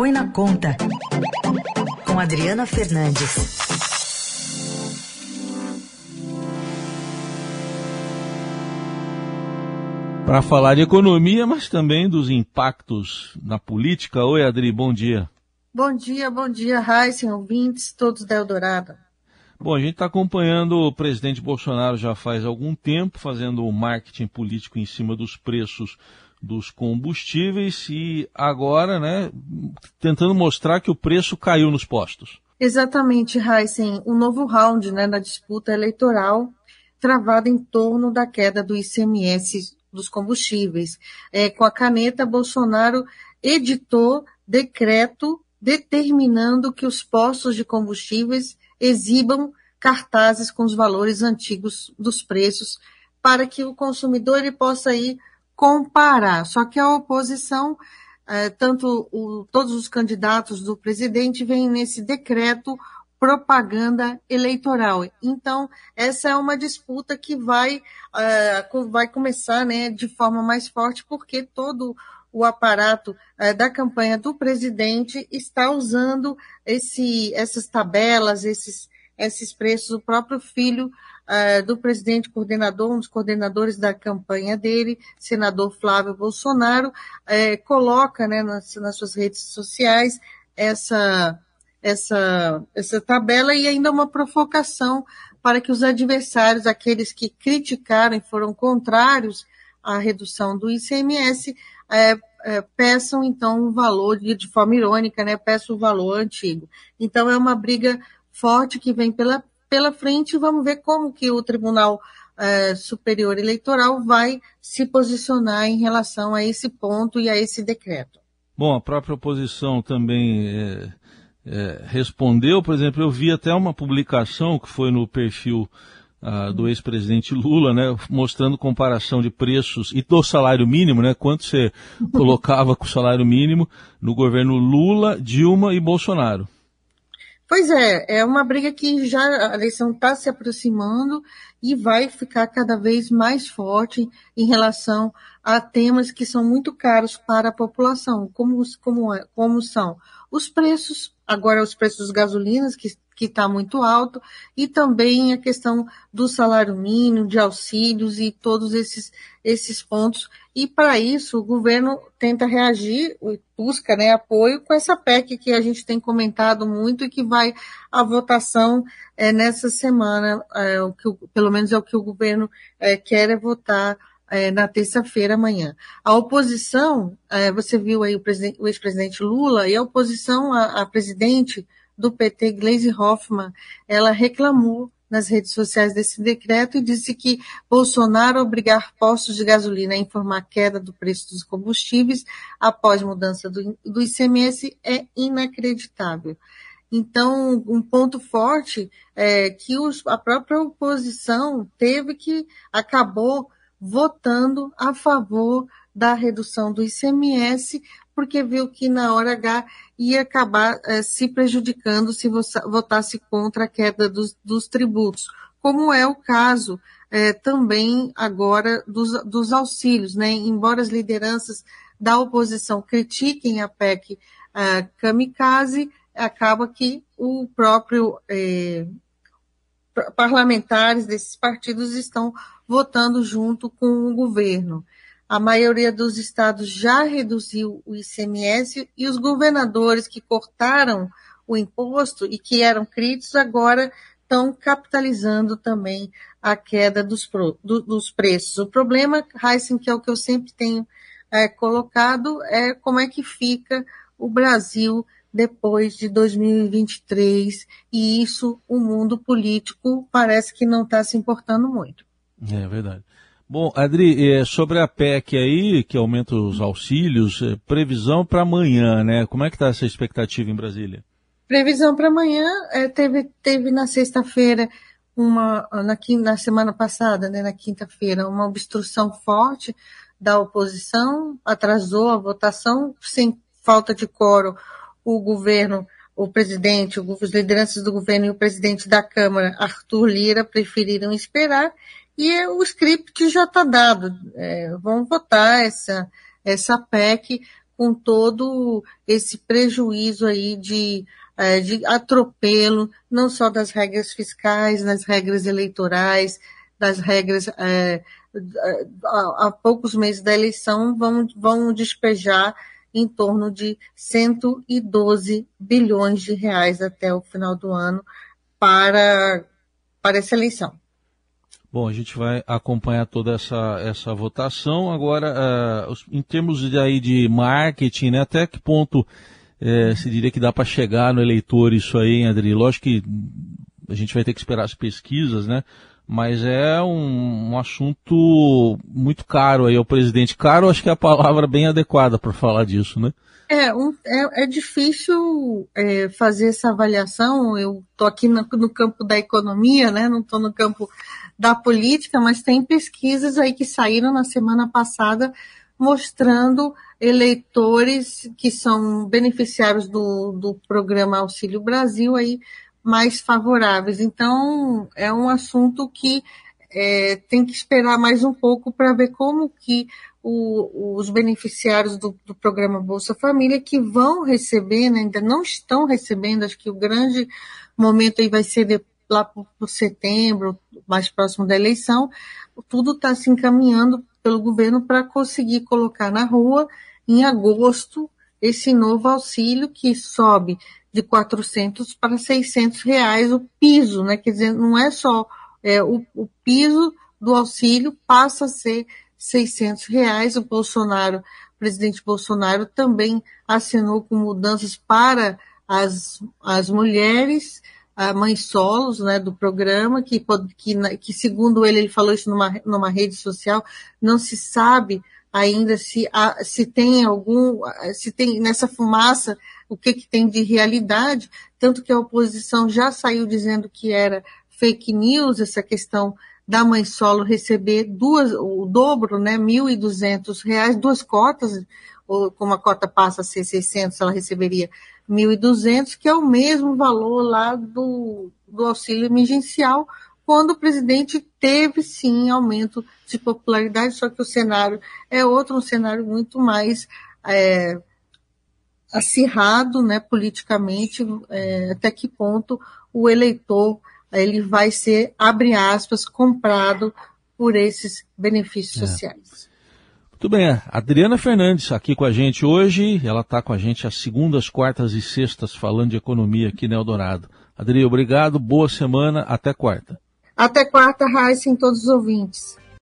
Põe na Conta, com Adriana Fernandes. Para falar de economia, mas também dos impactos na política. Oi, Adri, bom dia. Bom dia, bom dia, Raíssen, ouvintes, todos da Eldorado. Bom, a gente está acompanhando o presidente Bolsonaro já faz algum tempo, fazendo o marketing político em cima dos preços dos combustíveis e agora, né, tentando mostrar que o preço caiu nos postos. Exatamente, Heisen. Um novo round né, na disputa eleitoral travado em torno da queda do ICMS dos combustíveis. É, com a caneta, Bolsonaro editou decreto determinando que os postos de combustíveis exibam cartazes com os valores antigos dos preços para que o consumidor ele possa ir comparar. Só que a oposição, é, tanto o, todos os candidatos do presidente, vêm nesse decreto propaganda eleitoral. Então, essa é uma disputa que vai, uh, vai começar né, de forma mais forte, porque todo o aparato uh, da campanha do presidente está usando esse, essas tabelas, esses, esses preços. O próprio filho uh, do presidente coordenador, um dos coordenadores da campanha dele, senador Flávio Bolsonaro, uh, coloca né, nas, nas suas redes sociais essa, essa, essa tabela e ainda uma provocação para que os adversários, aqueles que criticaram e foram contrários à redução do ICMS, é, é, peçam então um valor, de, de forma irônica, né, peçam o valor antigo. Então é uma briga forte que vem pela pela frente vamos ver como que o Tribunal é, Superior Eleitoral vai se posicionar em relação a esse ponto e a esse decreto. Bom, a própria oposição também é, é, respondeu, por exemplo, eu vi até uma publicação que foi no perfil ah, do ex-presidente Lula, né, mostrando comparação de preços e do salário mínimo, né, quanto você colocava com o salário mínimo no governo Lula, Dilma e Bolsonaro. Pois é, é uma briga que já a eleição está se aproximando e vai ficar cada vez mais forte em relação a temas que são muito caros para a população, como, como, como são os preços, agora os preços das gasolinas, que que está muito alto, e também a questão do salário mínimo, de auxílios e todos esses, esses pontos. E para isso o governo tenta reagir, busca né, apoio com essa PEC que a gente tem comentado muito e que vai à votação é, nessa semana, é, o que, pelo menos é o que o governo é, quer é votar é, na terça-feira amanhã. A oposição, é, você viu aí o, o ex-presidente Lula e a oposição a, a presidente do PT, Gleisi Hoffmann, ela reclamou nas redes sociais desse decreto e disse que Bolsonaro obrigar postos de gasolina a informar queda do preço dos combustíveis após mudança do, do ICMS é inacreditável. Então, um ponto forte é que os, a própria oposição teve que, acabou votando a favor da redução do ICMS, porque viu que na hora H ia acabar é, se prejudicando se votasse contra a queda dos, dos tributos, como é o caso é, também agora dos, dos, auxílios, né? Embora as lideranças da oposição critiquem a PEC é, kamikaze, acaba que o próprio é, parlamentares desses partidos estão votando junto com o governo. A maioria dos estados já reduziu o ICMS e os governadores que cortaram o imposto e que eram críticos agora estão capitalizando também a queda dos, pro, do, dos preços. O problema, Heisen, que é o que eu sempre tenho é, colocado, é como é que fica o Brasil depois de 2023 e isso o mundo político parece que não está se importando muito. É verdade. Bom, Adri, é, sobre a PEC aí, que aumenta os auxílios, é, previsão para amanhã, né? Como é que está essa expectativa em Brasília? Previsão para amanhã, é, teve, teve na sexta-feira, uma, na, na semana passada, né, na quinta-feira, uma obstrução forte da oposição, atrasou a votação, sem falta de coro, o governo, o presidente, os lideranças do governo e o presidente da Câmara, Arthur Lira, preferiram esperar e o script já está dado. É, vamos votar essa, essa PEC com todo esse prejuízo aí de, é, de atropelo, não só das regras fiscais, das regras eleitorais, das regras é, há poucos meses da eleição vão, vão despejar em torno de 112 bilhões de reais até o final do ano para, para essa eleição. Bom, a gente vai acompanhar toda essa, essa votação. Agora, uh, em termos de, aí de marketing, né, até que ponto uh, se diria que dá para chegar no eleitor isso aí, Adri? Lógico que a gente vai ter que esperar as pesquisas, né? Mas é um, um assunto muito caro aí ao presidente. Caro, acho que é a palavra bem adequada para falar disso, né? É, um, é, é, difícil é, fazer essa avaliação. Eu estou aqui no, no, campo da economia, né? não estou no campo da política, mas tem pesquisas aí que saíram na semana passada mostrando eleitores que são beneficiários do, do programa Auxílio Brasil aí mais favoráveis. Então, é um assunto que é, tem que esperar mais um pouco para ver como que o, os beneficiários do, do, programa Bolsa Família que vão receber, né, ainda não estão recebendo, acho que o grande momento aí vai ser de, lá por setembro, mais próximo da eleição, tudo está se encaminhando pelo governo para conseguir colocar na rua em agosto esse novo auxílio que sobe de 400 para 600 reais o piso, né? Quer dizer, não é só é, o, o piso do auxílio passa a ser 600 reais. O Bolsonaro, o presidente Bolsonaro também assinou com mudanças para as, as mulheres, a mães solos, né, do programa, que, que, que segundo ele, ele falou isso numa, numa rede social, não se sabe ainda se, se tem algum, se tem nessa fumaça o que, que tem de realidade, tanto que a oposição já saiu dizendo que era fake news essa questão da mãe solo receber duas, o dobro, né, 1.200 reais, duas cotas, ou como a cota passa a ser 600, ela receberia 1.200, que é o mesmo valor lá do, do auxílio emergencial, quando o presidente teve sim aumento de popularidade, só que o cenário é outro, um cenário muito mais é, acirrado, né, politicamente, é, até que ponto o eleitor ele vai ser, abre aspas, comprado por esses benefícios é. sociais. Muito bem, Adriana Fernandes aqui com a gente hoje, ela está com a gente às segundas, quartas e sextas falando de economia aqui no Eldorado. Adri, obrigado, boa semana, até quarta. Até quarta, Raíssa, em todos os ouvintes.